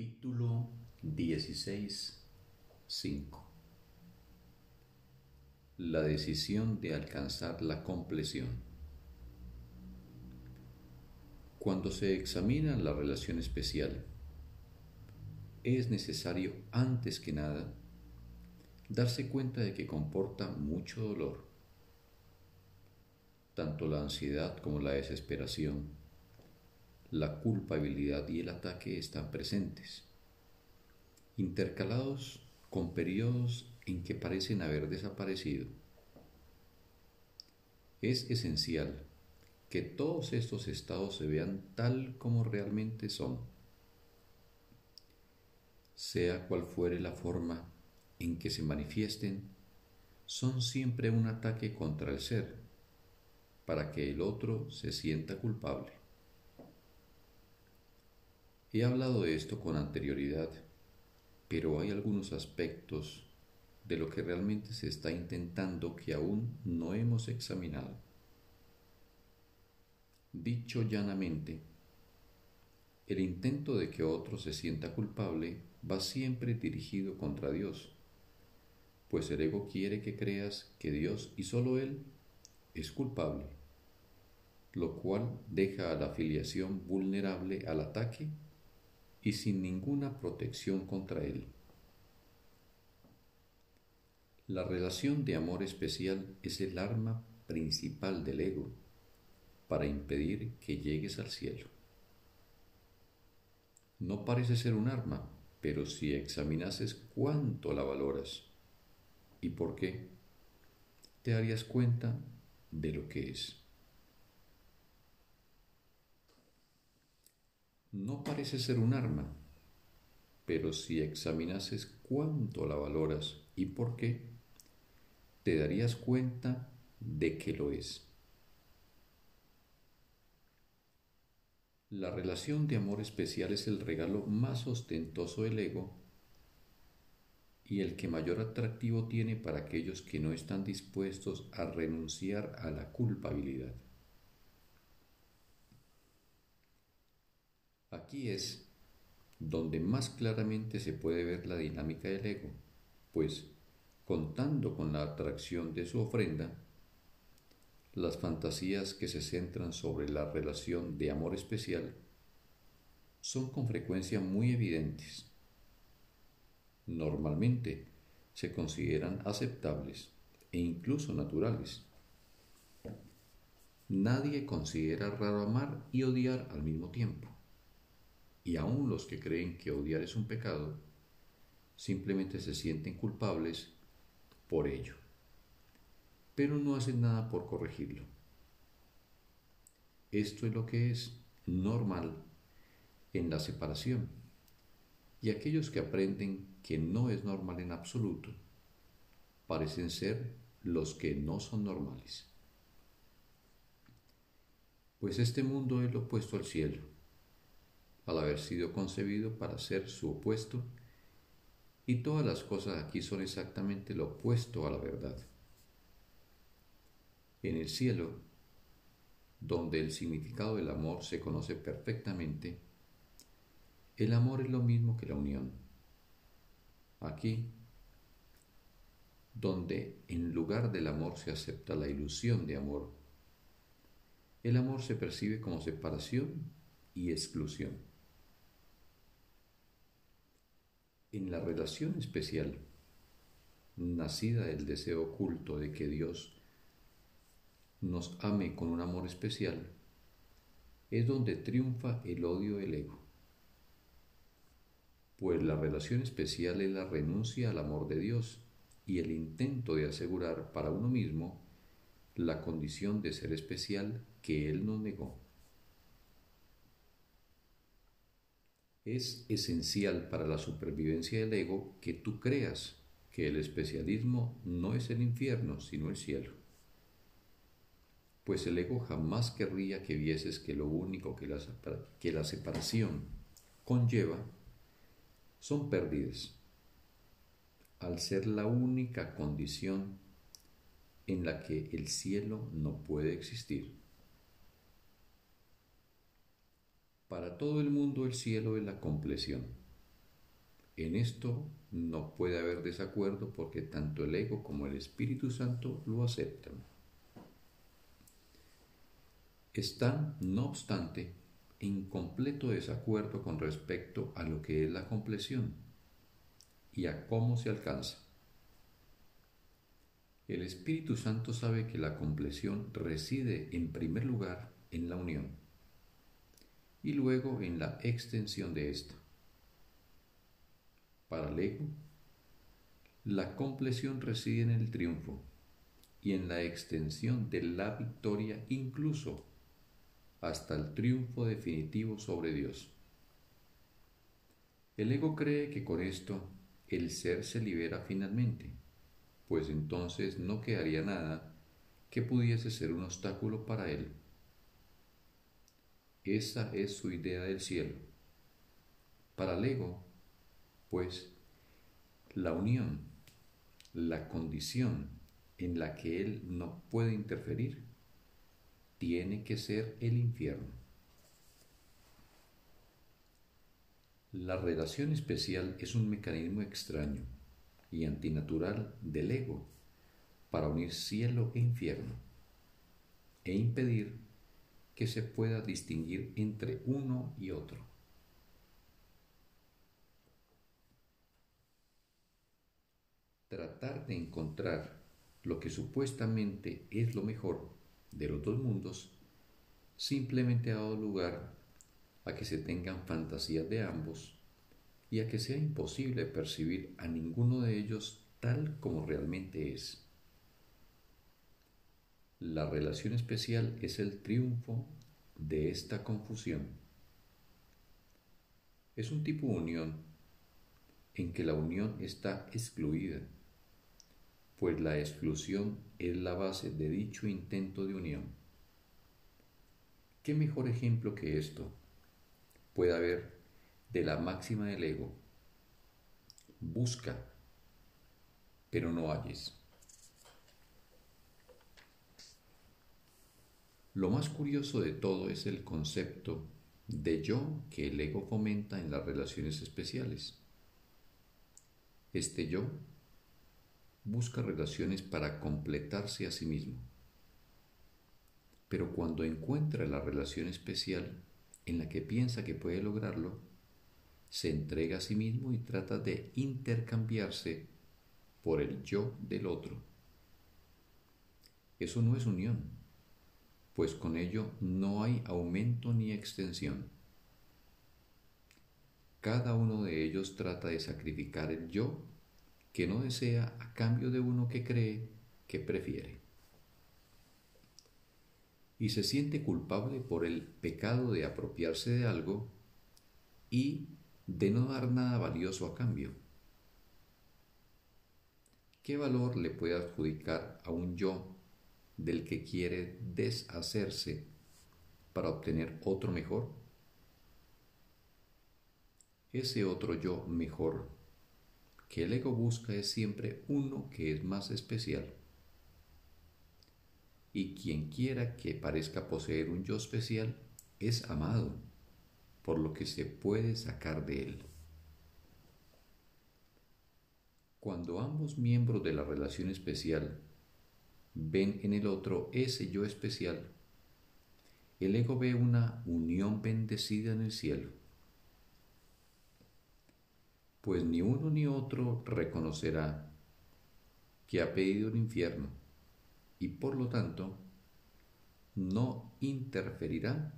Capítulo 16, 5 La decisión de alcanzar la compleción. Cuando se examina la relación especial, es necesario antes que nada darse cuenta de que comporta mucho dolor. Tanto la ansiedad como la desesperación la culpabilidad y el ataque están presentes, intercalados con periodos en que parecen haber desaparecido. Es esencial que todos estos estados se vean tal como realmente son, sea cual fuere la forma en que se manifiesten, son siempre un ataque contra el ser, para que el otro se sienta culpable. He hablado de esto con anterioridad, pero hay algunos aspectos de lo que realmente se está intentando que aún no hemos examinado. Dicho llanamente, el intento de que otro se sienta culpable va siempre dirigido contra Dios, pues el ego quiere que creas que Dios y solo Él es culpable, lo cual deja a la afiliación vulnerable al ataque y sin ninguna protección contra él. La relación de amor especial es el arma principal del ego para impedir que llegues al cielo. No parece ser un arma, pero si examinases cuánto la valoras y por qué, te darías cuenta de lo que es. No parece ser un arma, pero si examinases cuánto la valoras y por qué, te darías cuenta de que lo es. La relación de amor especial es el regalo más ostentoso del ego y el que mayor atractivo tiene para aquellos que no están dispuestos a renunciar a la culpabilidad. Aquí es donde más claramente se puede ver la dinámica del ego, pues contando con la atracción de su ofrenda, las fantasías que se centran sobre la relación de amor especial son con frecuencia muy evidentes. Normalmente se consideran aceptables e incluso naturales. Nadie considera raro amar y odiar al mismo tiempo y aún los que creen que odiar es un pecado, simplemente se sienten culpables por ello, pero no hacen nada por corregirlo. Esto es lo que es normal en la separación, y aquellos que aprenden que no es normal en absoluto, parecen ser los que no son normales. Pues este mundo es lo opuesto al cielo al haber sido concebido para ser su opuesto, y todas las cosas aquí son exactamente lo opuesto a la verdad. En el cielo, donde el significado del amor se conoce perfectamente, el amor es lo mismo que la unión. Aquí, donde en lugar del amor se acepta la ilusión de amor, el amor se percibe como separación y exclusión. En la relación especial, nacida del deseo oculto de que Dios nos ame con un amor especial, es donde triunfa el odio del ego. Pues la relación especial es la renuncia al amor de Dios y el intento de asegurar para uno mismo la condición de ser especial que Él nos negó. Es esencial para la supervivencia del ego que tú creas que el especialismo no es el infierno, sino el cielo. Pues el ego jamás querría que vieses que lo único que la, que la separación conlleva son pérdidas, al ser la única condición en la que el cielo no puede existir. Para todo el mundo el cielo es la compleción, En esto no puede haber desacuerdo porque tanto el ego como el Espíritu Santo lo aceptan. Están, no obstante, en completo desacuerdo con respecto a lo que es la compleción y a cómo se alcanza. El Espíritu Santo sabe que la compleción reside en primer lugar en la unión y luego en la extensión de ésta. Para el ego, la compleción reside en el triunfo y en la extensión de la victoria incluso hasta el triunfo definitivo sobre Dios. El ego cree que con esto el ser se libera finalmente, pues entonces no quedaría nada que pudiese ser un obstáculo para él. Esa es su idea del cielo. Para el ego, pues, la unión, la condición en la que él no puede interferir, tiene que ser el infierno. La relación especial es un mecanismo extraño y antinatural del ego para unir cielo e infierno e impedir que se pueda distinguir entre uno y otro. Tratar de encontrar lo que supuestamente es lo mejor de los dos mundos simplemente ha dado lugar a que se tengan fantasías de ambos y a que sea imposible percibir a ninguno de ellos tal como realmente es. La relación especial es el triunfo de esta confusión. Es un tipo de unión en que la unión está excluida pues la exclusión es la base de dicho intento de unión. ¿Qué mejor ejemplo que esto puede haber de la máxima del ego? Busca, pero no halles. Lo más curioso de todo es el concepto de yo que el ego fomenta en las relaciones especiales. Este yo busca relaciones para completarse a sí mismo. Pero cuando encuentra la relación especial en la que piensa que puede lograrlo, se entrega a sí mismo y trata de intercambiarse por el yo del otro. Eso no es unión, pues con ello no hay aumento ni extensión. Cada uno de ellos trata de sacrificar el yo que no desea a cambio de uno que cree que prefiere. Y se siente culpable por el pecado de apropiarse de algo y de no dar nada valioso a cambio. ¿Qué valor le puede adjudicar a un yo del que quiere deshacerse para obtener otro mejor? Ese otro yo mejor que el ego busca es siempre uno que es más especial. Y quien quiera que parezca poseer un yo especial es amado por lo que se puede sacar de él. Cuando ambos miembros de la relación especial ven en el otro ese yo especial, el ego ve una unión bendecida en el cielo pues ni uno ni otro reconocerá que ha pedido el infierno y por lo tanto no interferirá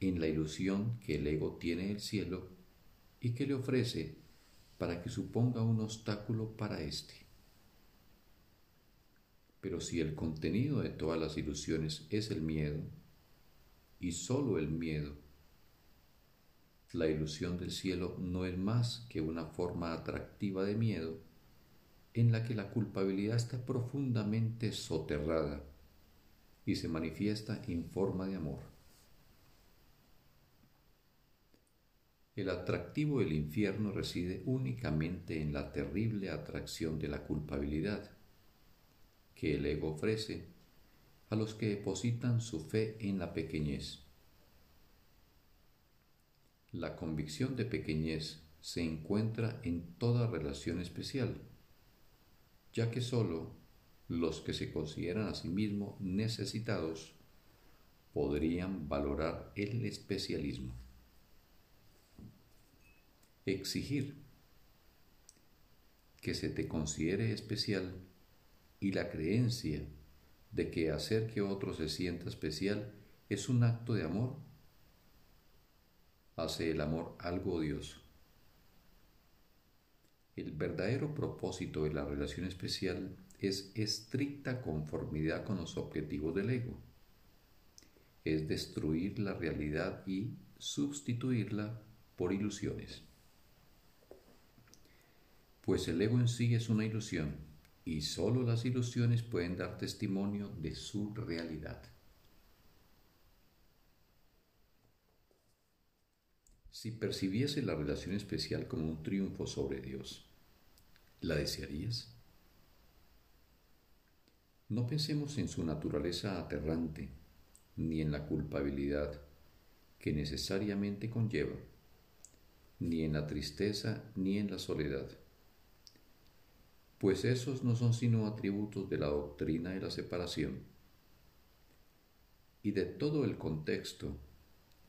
en la ilusión que el ego tiene del cielo y que le ofrece para que suponga un obstáculo para éste. Pero si el contenido de todas las ilusiones es el miedo, y sólo el miedo la ilusión del cielo no es más que una forma atractiva de miedo en la que la culpabilidad está profundamente soterrada y se manifiesta en forma de amor. El atractivo del infierno reside únicamente en la terrible atracción de la culpabilidad que el ego ofrece a los que depositan su fe en la pequeñez la convicción de pequeñez se encuentra en toda relación especial, ya que sólo los que se consideran a sí mismos necesitados podrían valorar el especialismo. Exigir que se te considere especial y la creencia de que hacer que otro se sienta especial es un acto de amor, hace el amor algo odioso. El verdadero propósito de la relación especial es estricta conformidad con los objetivos del ego. Es destruir la realidad y sustituirla por ilusiones. Pues el ego en sí es una ilusión y sólo las ilusiones pueden dar testimonio de su realidad. Si percibiese la relación especial como un triunfo sobre Dios, ¿la desearías? No pensemos en su naturaleza aterrante, ni en la culpabilidad que necesariamente conlleva, ni en la tristeza ni en la soledad pues esos no son sino atributos de la doctrina de la separación y de todo el contexto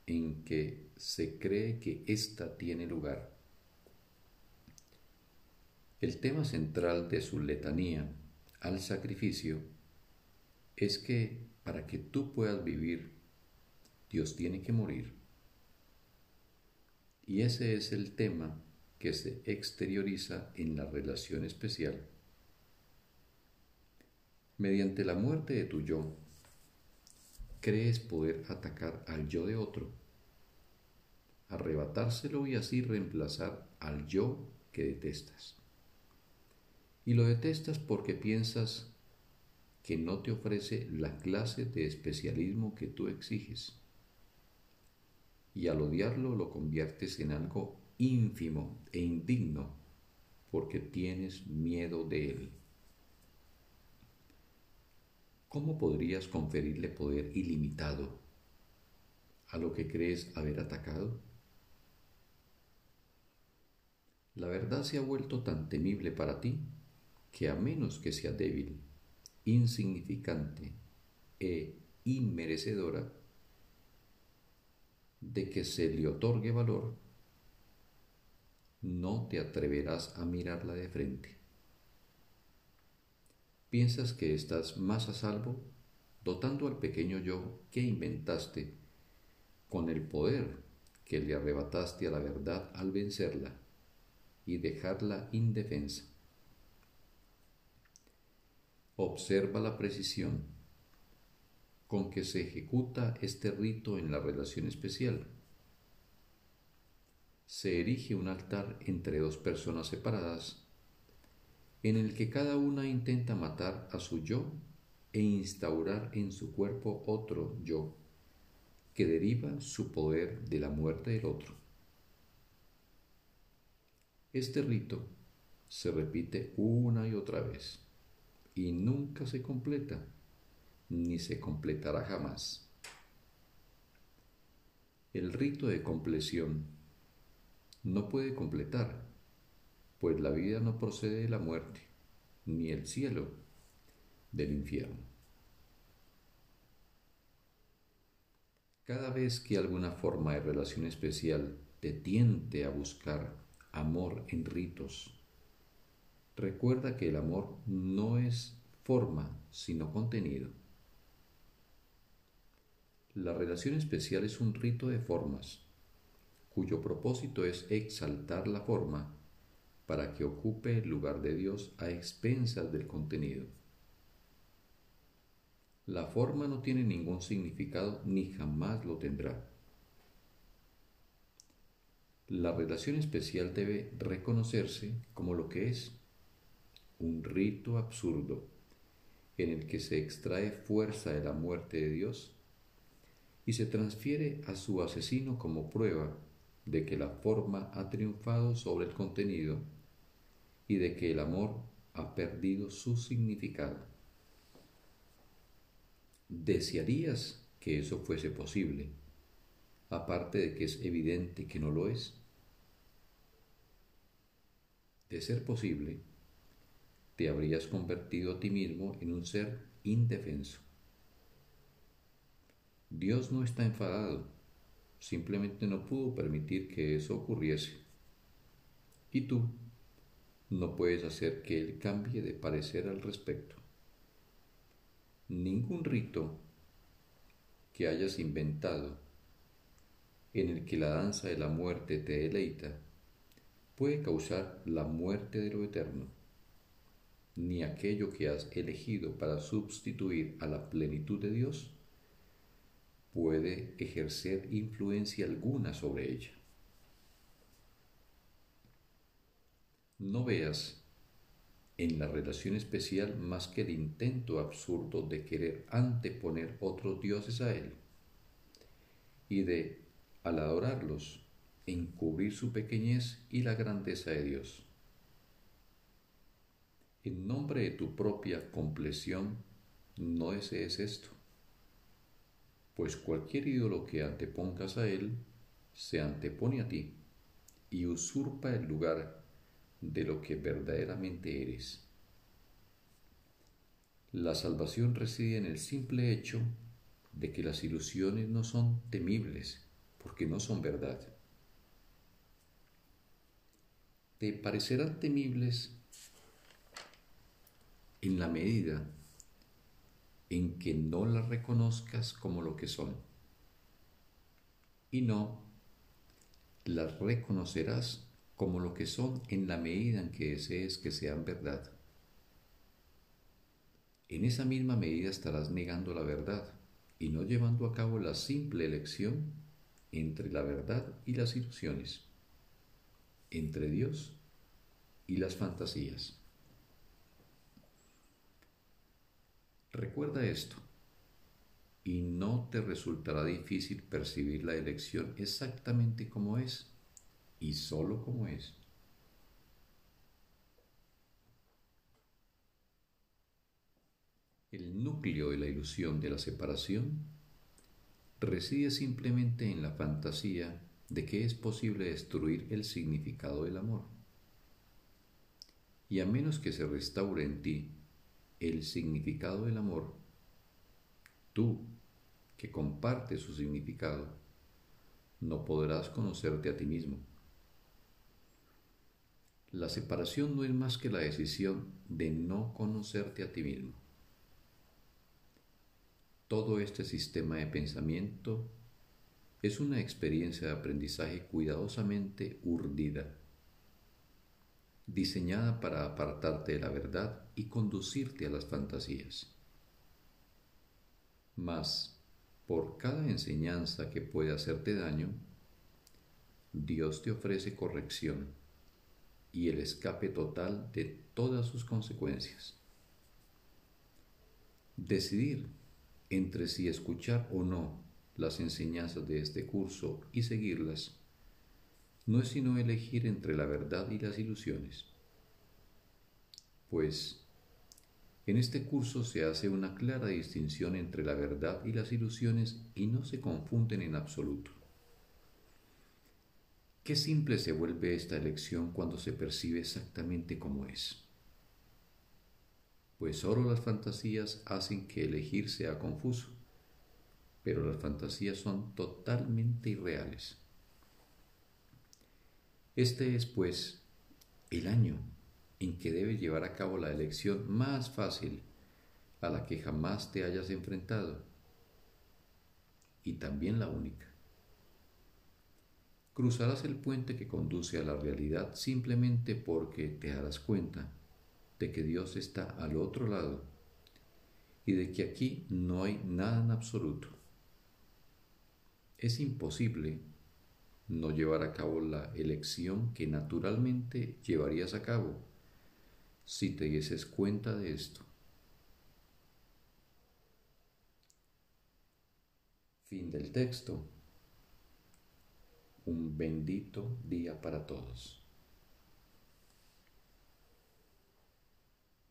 en que se cree que ésta tiene lugar. El tema central de su letanía al sacrificio es que para que tú puedas vivir, Dios tiene que morir. Y ese es el tema que se exterioriza en la relación especial. Mediante la muerte de tu yo, crees poder atacar al yo de otro, arrebatárselo y así reemplazar al yo que detestas. Y lo detestas porque piensas que no te ofrece la clase de especialismo que tú exiges. Y al odiarlo lo conviertes en algo ínfimo e indigno porque tienes miedo de él. ¿Cómo podrías conferirle poder ilimitado a lo que crees haber atacado? La verdad se ha vuelto tan temible para ti que a menos que sea débil, insignificante e inmerecedora de que se le otorgue valor, no te atreverás a mirarla de frente. Piensas que estás más a salvo dotando al pequeño yo que inventaste con el poder que le arrebataste a la verdad al vencerla y dejarla indefensa. Observa la precisión con que se ejecuta este rito en la relación especial se erige un altar entre dos personas separadas, en el que cada una intenta matar a su yo e instaurar en su cuerpo otro yo, que deriva su poder de la muerte del otro. Este rito se repite una y otra vez y nunca se completa, ni se completará jamás. El rito de compleción no puede completar, pues la vida no procede de la muerte, ni el cielo del infierno. Cada vez que alguna forma de relación especial te tiente a buscar amor en ritos, recuerda que el amor no es forma, sino contenido. La relación especial es un rito de formas cuyo propósito es exaltar la forma para que ocupe el lugar de Dios a expensas del contenido. La forma no tiene ningún significado ni jamás lo tendrá. La relación especial debe reconocerse como lo que es, un rito absurdo en el que se extrae fuerza de la muerte de Dios y se transfiere a su asesino como prueba de que la forma ha triunfado sobre el contenido y de que el amor ha perdido su significado. ¿Desearías que eso fuese posible, aparte de que es evidente que no lo es? De ser posible, te habrías convertido a ti mismo en un ser indefenso. Dios no está enfadado, simplemente no pudo permitir que eso ocurriese. Y tú no puedes hacer que Él cambie de parecer al respecto. Ningún rito que hayas inventado en el que la danza de la muerte te deleita puede causar la muerte de lo eterno ni aquello que has elegido para sustituir a la plenitud de Dios puede ejercer influencia alguna sobre ella. No veas en la relación especial más que el intento absurdo de querer anteponer otros dioses a Él y de, al adorarlos, encubrir su pequeñez y la grandeza de Dios en nombre de tu propia compleción, no desees esto, pues cualquier ídolo que antepongas a él, se antepone a ti y usurpa el lugar de lo que verdaderamente eres. La salvación reside en el simple hecho de que las ilusiones no son temibles, porque no son verdad. Te parecerán temibles en la medida en que no las reconozcas como lo que son. Y no las reconocerás como lo que son en la medida en que desees que sean verdad. En esa misma medida estarás negando la verdad y no llevando a cabo la simple elección entre la verdad y las ilusiones, entre Dios y las fantasías. Recuerda esto y no te resultará difícil percibir la elección exactamente como es y sólo como es. El núcleo de la ilusión de la separación reside simplemente en la fantasía de que es posible destruir el significado del amor. Y a menos que se restaure en ti el significado del amor, tú que compartes su significado, no podrás conocerte a ti mismo. La separación no es más que la decisión de no conocerte a ti mismo. Todo este sistema de pensamiento es una experiencia de aprendizaje cuidadosamente urdida diseñada para apartarte de la verdad y conducirte a las fantasías. Mas, por cada enseñanza que puede hacerte daño, Dios te ofrece corrección y el escape total de todas sus consecuencias. Decidir entre si escuchar o no las enseñanzas de este curso y seguirlas no es sino elegir entre la verdad y las ilusiones. Pues en este curso se hace una clara distinción entre la verdad y las ilusiones y no se confunden en absoluto. Qué simple se vuelve esta elección cuando se percibe exactamente como es. Pues solo las fantasías hacen que elegir sea confuso, pero las fantasías son totalmente irreales. Este es, pues, el año en que debes llevar a cabo la elección más fácil a la que jamás te hayas enfrentado y también la única. Cruzarás el puente que conduce a la realidad simplemente porque te darás cuenta de que Dios está al otro lado y de que aquí no hay nada en absoluto. Es imposible no llevar a cabo la elección que naturalmente llevarías a cabo si te dieses cuenta de esto. Fin del texto. Un bendito día para todos.